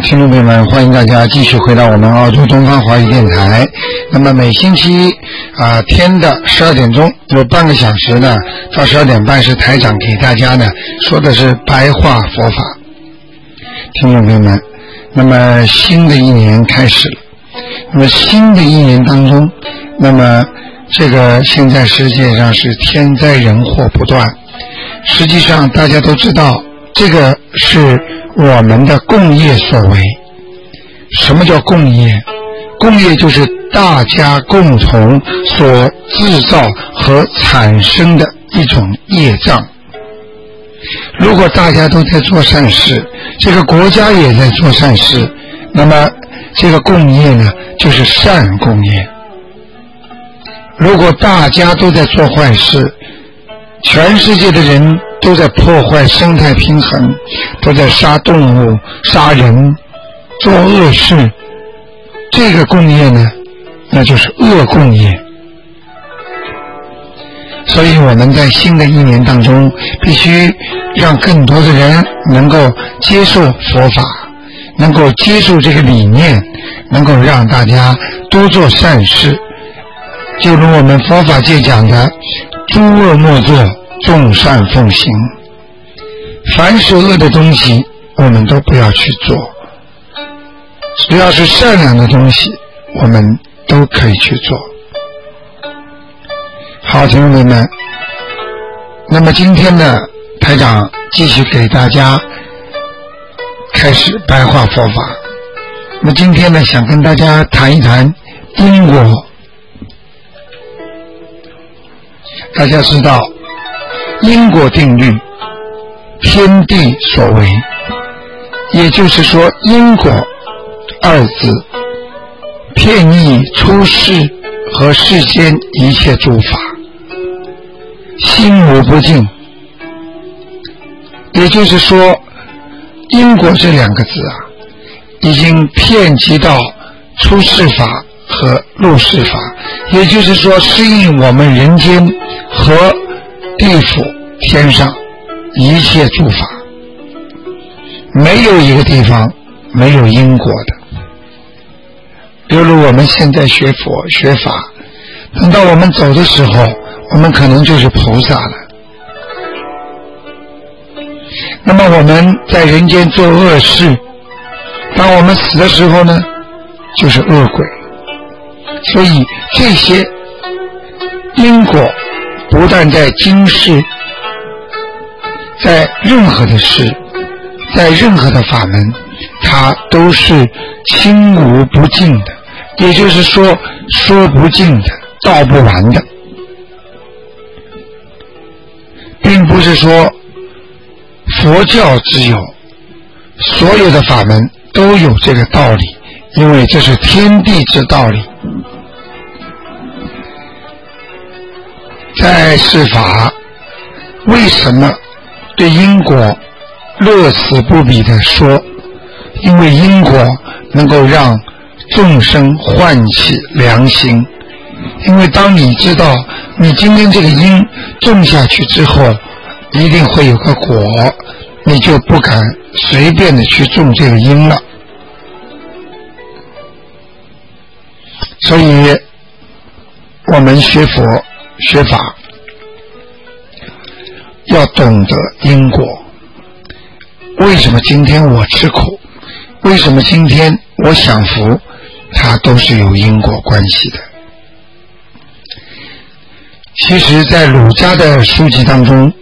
听众朋友们，欢迎大家继续回到我们澳洲东方华语电台。那么每星期啊、天的十二点钟有半个小时呢，到十二点半是台长给大家呢说的是白话佛法。听众朋友们，那么新的一年开始了，那么新的一年当中，那么这个现在世界上是天灾人祸不断，实际上大家都知道，这个是我们的共业所为。什么叫共业？共业就是大家共同所制造和产生的一种业障。如果大家都在做善事，这个国家也在做善事，那么这个共业呢，就是善共业。如果大家都在做坏事，全世界的人都在破坏生态平衡，都在杀动物、杀人、做恶事，这个共业呢，那就是恶共业。所以我们在新的一年当中，必须让更多的人能够接受佛法，能够接受这个理念，能够让大家多做善事。就如我们佛法界讲的“诸恶莫作，众善奉行”，凡是恶的东西，我们都不要去做；只要是善良的东西，我们都可以去做。好，听众们，那么今天呢，台长继续给大家开始白话佛法。那么今天呢，想跟大家谈一谈因果。大家知道，因果定律，天地所为，也就是说，因果二字，骗逆出世和世间一切诸法。心无不尽，也就是说，因果这两个字啊，已经遍及到出世法和入世法，也就是说，适应我们人间和地府、天上一切诸法，没有一个地方没有因果的。比如我们现在学佛学法，等到我们走的时候。我们可能就是菩萨了。那么我们在人间做恶事，当我们死的时候呢，就是恶鬼。所以这些因果，不但在今世，在任何的事，在任何的法门，它都是清无不尽的，也就是说说不尽的，道不完的。并不是说佛教只有，所有的法门都有这个道理，因为这是天地之道理。在世法，为什么对因果乐此不彼的说？因为因果能够让众生唤起良心。因为当你知道你今天这个因种下去之后，一定会有个果，你就不敢随便的去种这个因了。所以，我们学佛学法要懂得因果。为什么今天我吃苦？为什么今天我享福？它都是有因果关系的。其实，在儒家的书籍当中，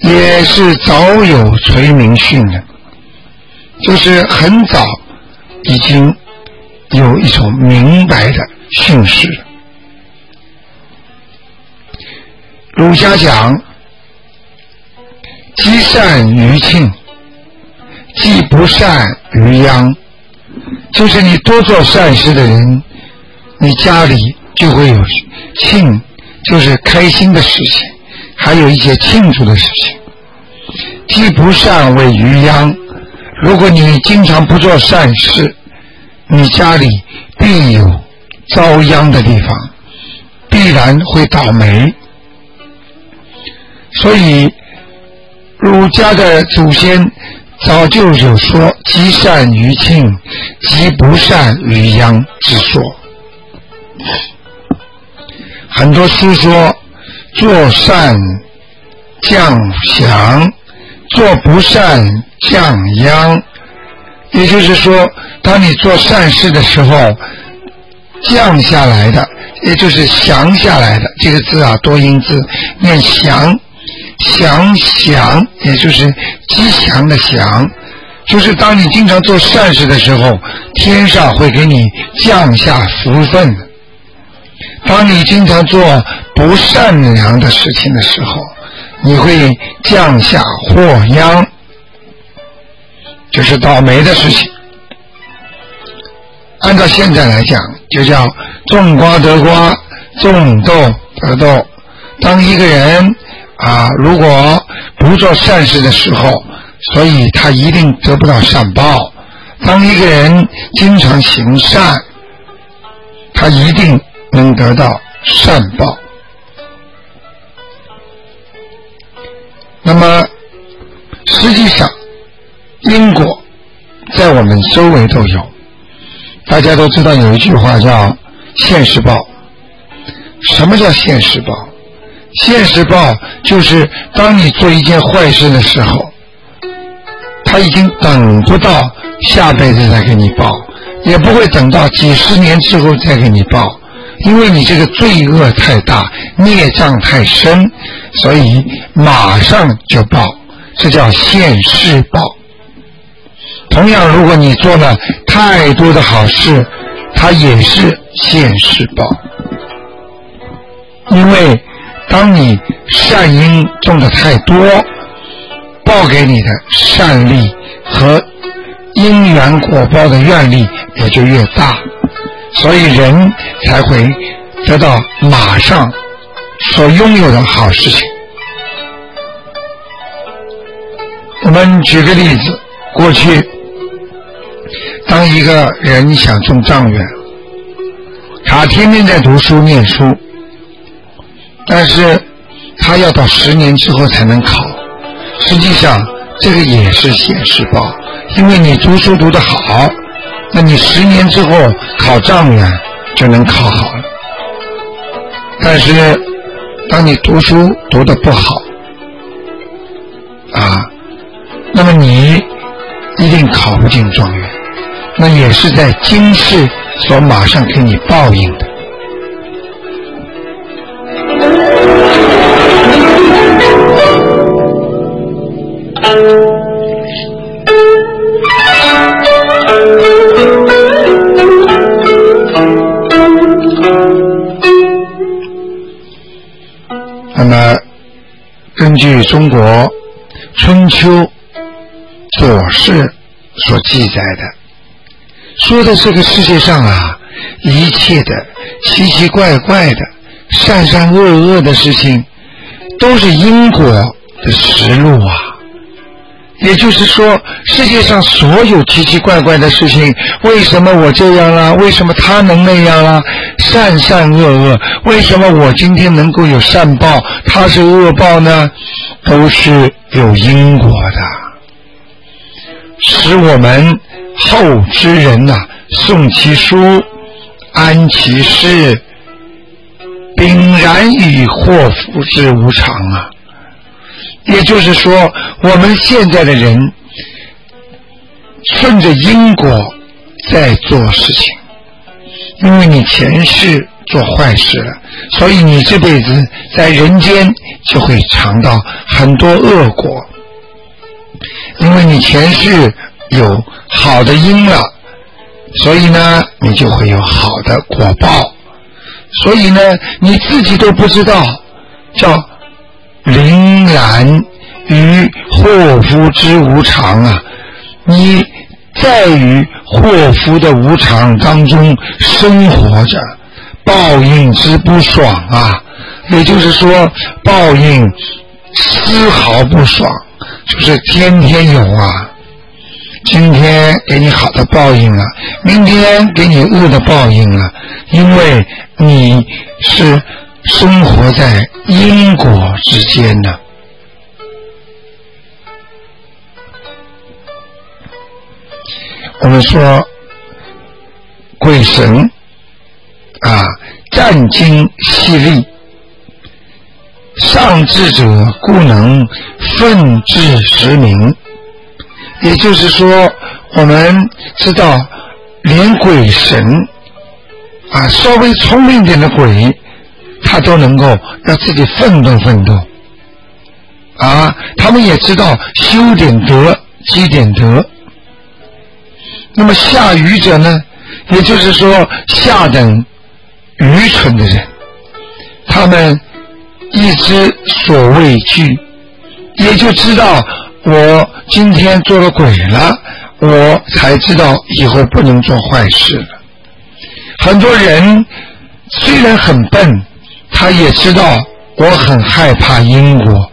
也是早有垂明训的，就是很早已经有一种明白的训示。儒家讲，积善于庆，积不善于殃，就是你多做善事的人，你家里就会有庆，就是开心的事情，还有一些庆祝的事情。积不善为于殃，如果你经常不做善事，你家里必有遭殃的地方，必然会倒霉。所以，儒家的祖先早就有说“积善于庆，积不善于殃”之说。很多书说做善降祥，做不善降殃。也就是说，当你做善事的时候，降下来的，也就是降下来的这个字啊，多音字念降。祥祥，也就是吉祥的祥，就是当你经常做善事的时候，天上会给你降下福分；当你经常做不善良的事情的时候，你会降下祸殃，就是倒霉的事情。按照现在来讲，就叫种瓜得瓜，种豆得豆。当一个人。啊，如果不做善事的时候，所以他一定得不到善报。当一个人经常行善，他一定能得到善报。那么，实际上因果在我们周围都有。大家都知道有一句话叫“现世报”。什么叫现世报？现实报就是当你做一件坏事的时候，他已经等不到下辈子再给你报，也不会等到几十年之后再给你报，因为你这个罪恶太大，孽障太深，所以马上就报，这叫现世报。同样，如果你做了太多的好事，它也是现世报，因为。当你善因种的太多，报给你的善力和因缘果报的愿力也就越大，所以人才会得到马上所拥有的好事情。我们举个例子，过去当一个人想中状元，他天天在读书念书。但是他要到十年之后才能考，实际上这个也是显示报，因为你读书读得好，那你十年之后考状元就能考好了。但是当你读书读得不好，啊，那么你一定考不进状元，那也是在今世所马上给你报应的。据中国春秋左氏所记载的，说的这个世界上啊，一切的奇奇怪怪的、善善恶恶的事情，都是因果的实录啊。也就是说，世界上所有奇奇怪怪的事情，为什么我这样了？为什么他能那样了？善善恶恶，为什么我今天能够有善报，他是恶报呢？都是有因果的，使我们后之人呐，诵其书，安其事，炳然以祸福之无常啊。也就是说，我们现在的人顺着因果在做事情，因为你前世做坏事了，所以你这辈子在人间就会尝到很多恶果。因为你前世有好的因了，所以呢，你就会有好的果报。所以呢，你自己都不知道，叫凛然于祸福之无常啊，你在于祸福的无常当中生活着，报应之不爽啊，也就是说报应丝毫不爽，就是天天有啊。今天给你好的报应了，明天给你恶的报应了，因为你是生活在因果之间呢。我们说鬼神啊，战经犀利，上智者故能奋志实名。也就是说，我们知道，连鬼神啊，稍微聪明一点的鬼，他都能够让自己奋斗奋斗啊。他们也知道修点德，积点德。那么下愚者呢？也就是说，下等愚蠢的人，他们一知所畏惧，也就知道。我今天做了鬼了，我才知道以后不能做坏事了。很多人虽然很笨，他也知道我很害怕因果，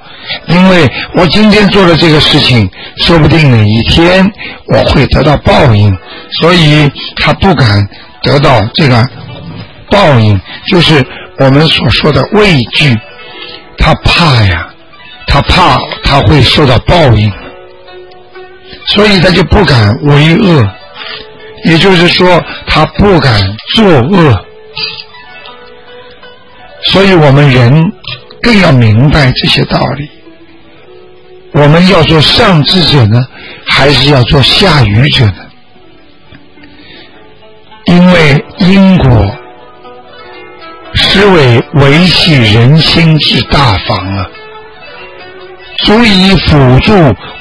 因为我今天做了这个事情，说不定哪一天我会得到报应，所以他不敢得到这个报应，就是我们所说的畏惧，他怕呀。他怕他会受到报应，所以他就不敢为恶，也就是说他不敢作恶。所以我们人更要明白这些道理。我们要做上智者呢，还是要做下愚者呢？因为因果是为维系人心之大法啊。足以辅助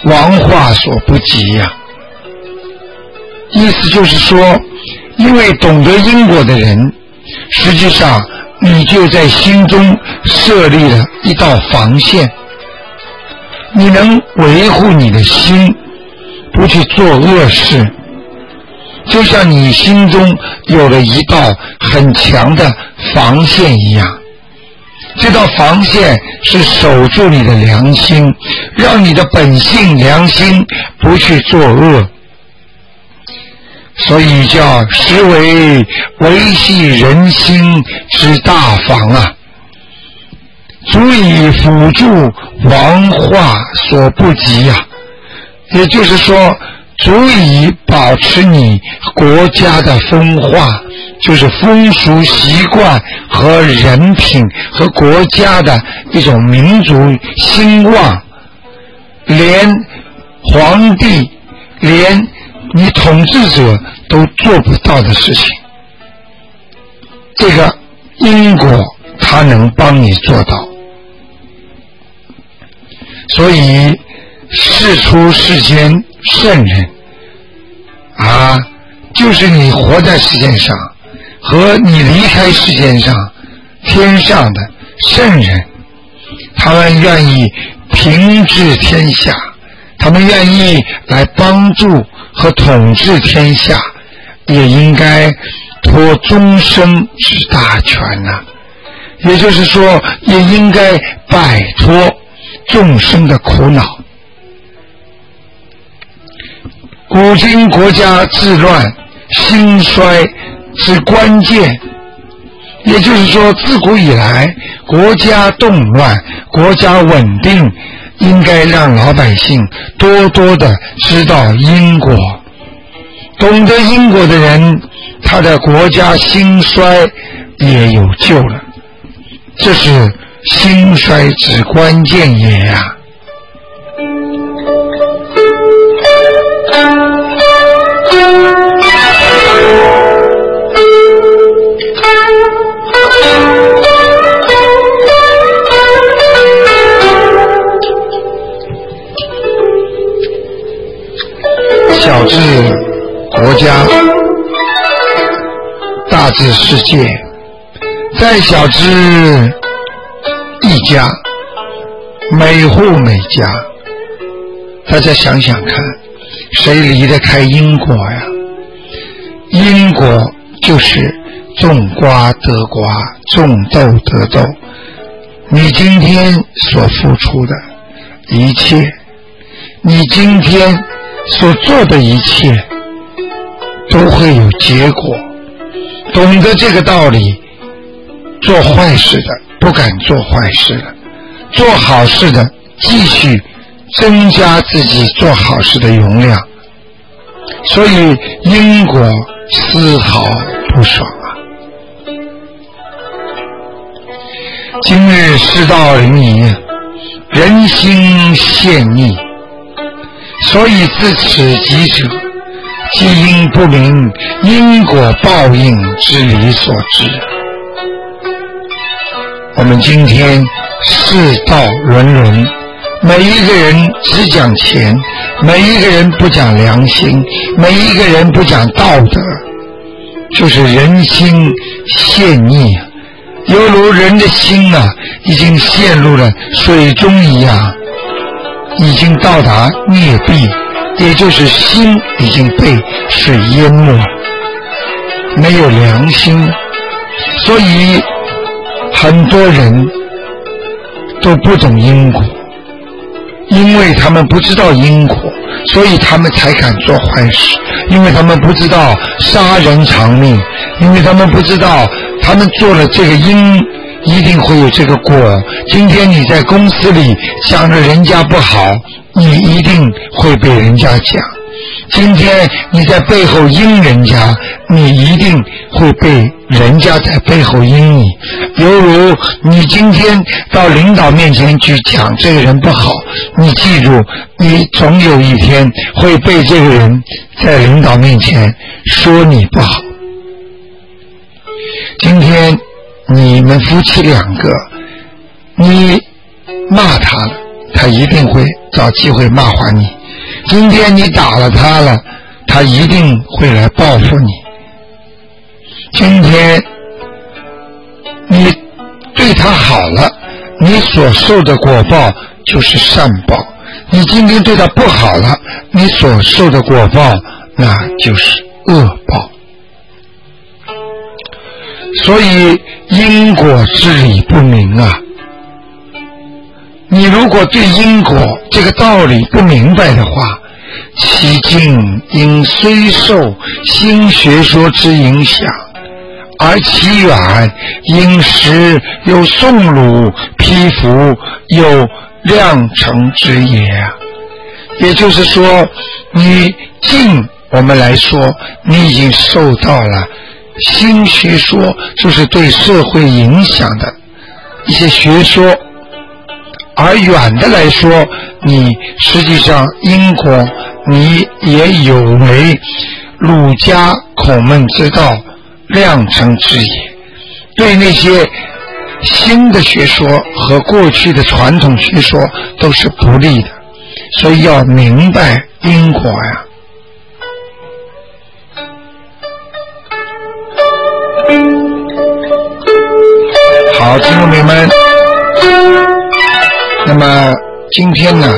王化所不及呀。意思就是说，因为懂得因果的人，实际上你就在心中设立了一道防线，你能维护你的心，不去做恶事，就像你心中有了一道很强的防线一样。这道防线是守住你的良心，让你的本性良心不去作恶，所以叫实为维系人心之大防啊，足以辅助王化所不及呀。也就是说。足以保持你国家的风化，就是风俗习惯和人品和国家的一种民族兴旺，连皇帝、连你统治者都做不到的事情，这个因果他能帮你做到，所以世出世间圣人。啊，就是你活在世界上，和你离开世界上，天上的圣人，他们愿意平治天下，他们愿意来帮助和统治天下，也应该托终生之大权呐。也就是说，也应该摆脱众生的苦恼。古今国家治乱兴衰之关键，也就是说，自古以来国家动乱、国家稳定，应该让老百姓多多的知道因果。懂得因果的人，他的国家兴衰也有救了。这是兴衰之关键也呀。小至国家，大至世界，再小之一家，每户每家，大家想想看，谁离得开因果呀？因果就是种瓜得瓜，种豆得豆。你今天所付出的一切，你今天所做的一切，都会有结果。懂得这个道理，做坏事的不敢做坏事了。做好事的，继续增加自己做好事的容量，所以因果丝毫不爽啊！今日世道临沂，人心陷溺，所以自此疾者，既因不明因果报应之理所致。我们今天。世道沦沦，每一个人只讲钱，每一个人不讲良心，每一个人不讲道德，就是人心陷溺，犹如人的心啊，已经陷入了水中一样，已经到达灭壁，也就是心已经被水淹没，没有良心，所以很多人。都不懂因果，因为他们不知道因果，所以他们才敢做坏事。因为他们不知道杀人偿命，因为他们不知道他们做了这个因，一定会有这个果。今天你在公司里想着人家不好，你一定会被人家讲。今天你在背后阴人家，你一定会被人家在背后阴你。犹如你今天到领导面前去讲这个人不好，你记住，你总有一天会被这个人在领导面前说你不好。今天你们夫妻两个，你骂他了，他一定会找机会骂还你。今天你打了他了，他一定会来报复你。今天你对他好了，你所受的果报就是善报；你今天对他不好了，你所受的果报那就是恶报。所以因果之理不明啊。你如果对因果这个道理不明白的话，其境因虽受新学说之影响，而其远因时有宋鲁披服有量成之也。也就是说，你近我们来说，你已经受到了新学说，就是对社会影响的一些学说。而远的来说，你实际上因果你也有为儒家孔孟之道量成之也。对那些新的学说和过去的传统学说都是不利的，所以要明白因果呀。好，听众朋友们。那么今天呢，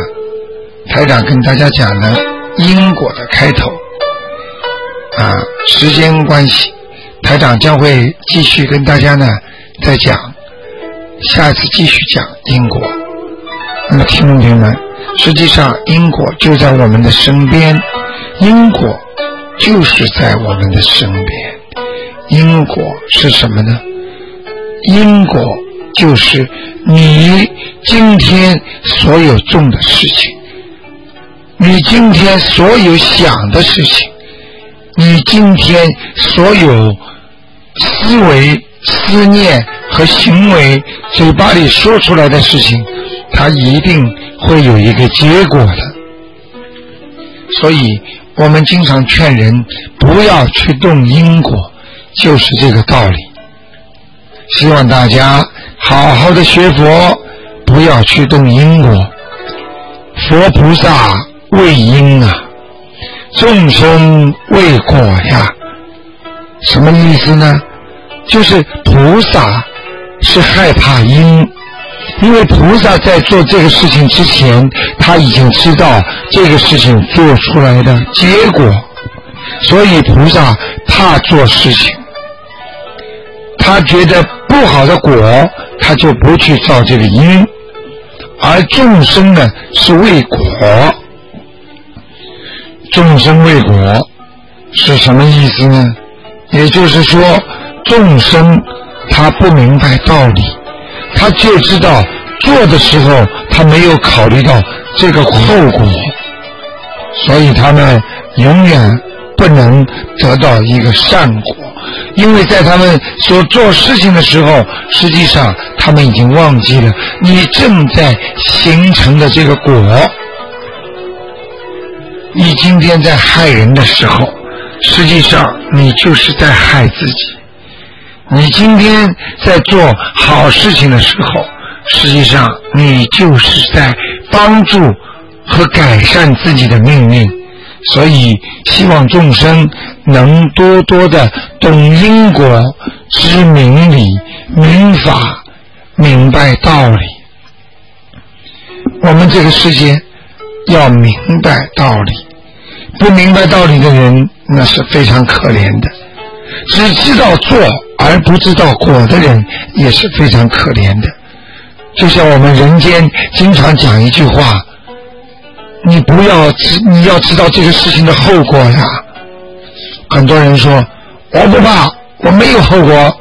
台长跟大家讲呢因果的开头啊，时间关系，台长将会继续跟大家呢再讲，下次继续讲因果。那么听众朋友们，实际上因果就在我们的身边，因果就是在我们的身边，因果是什么呢？因果就是你。今天所有做的事情，你今天所有想的事情，你今天所有思维、思念和行为，嘴巴里说出来的事情，它一定会有一个结果的。所以我们经常劝人不要去动因果，就是这个道理。希望大家好好的学佛。不要去动因果，佛菩萨为因啊，众生为果呀。什么意思呢？就是菩萨是害怕因，因为菩萨在做这个事情之前，他已经知道这个事情做出来的结果，所以菩萨怕做事情，他觉得不好的果，他就不去造这个因，而众生呢是为果，众生为果是什么意思呢？也就是说，众生他不明白道理。他就知道做的时候，他没有考虑到这个后果，所以他们永远不能得到一个善果，因为在他们所做事情的时候，实际上他们已经忘记了你正在形成的这个果。你今天在害人的时候，实际上你就是在害自己。你今天在做好事情的时候，实际上你就是在帮助和改善自己的命运。所以，希望众生能多多的懂因果、知明理、明法、明白道理。我们这个世界要明白道理，不明白道理的人那是非常可怜的，只知道做。而不知道果的人也是非常可怜的，就像我们人间经常讲一句话：“你不要知，你要知道这个事情的后果呀。”很多人说：“我不怕，我没有后果。”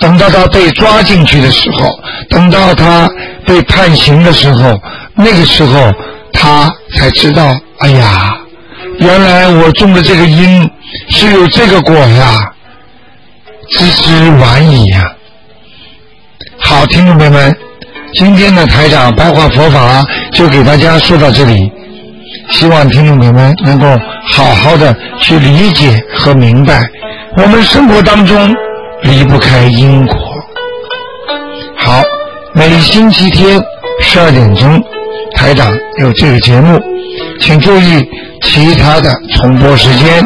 等到他被抓进去的时候，等到他被判刑的时候，那个时候他才知道：“哎呀，原来我种的这个因是有这个果呀。”知之晚矣呀！好，听众朋友们，今天的台长白话佛法就给大家说到这里，希望听众朋友们能够好好的去理解和明白，我们生活当中离不开因果。好，每星期天十二点钟，台长有这个节目，请注意其他的重播时间。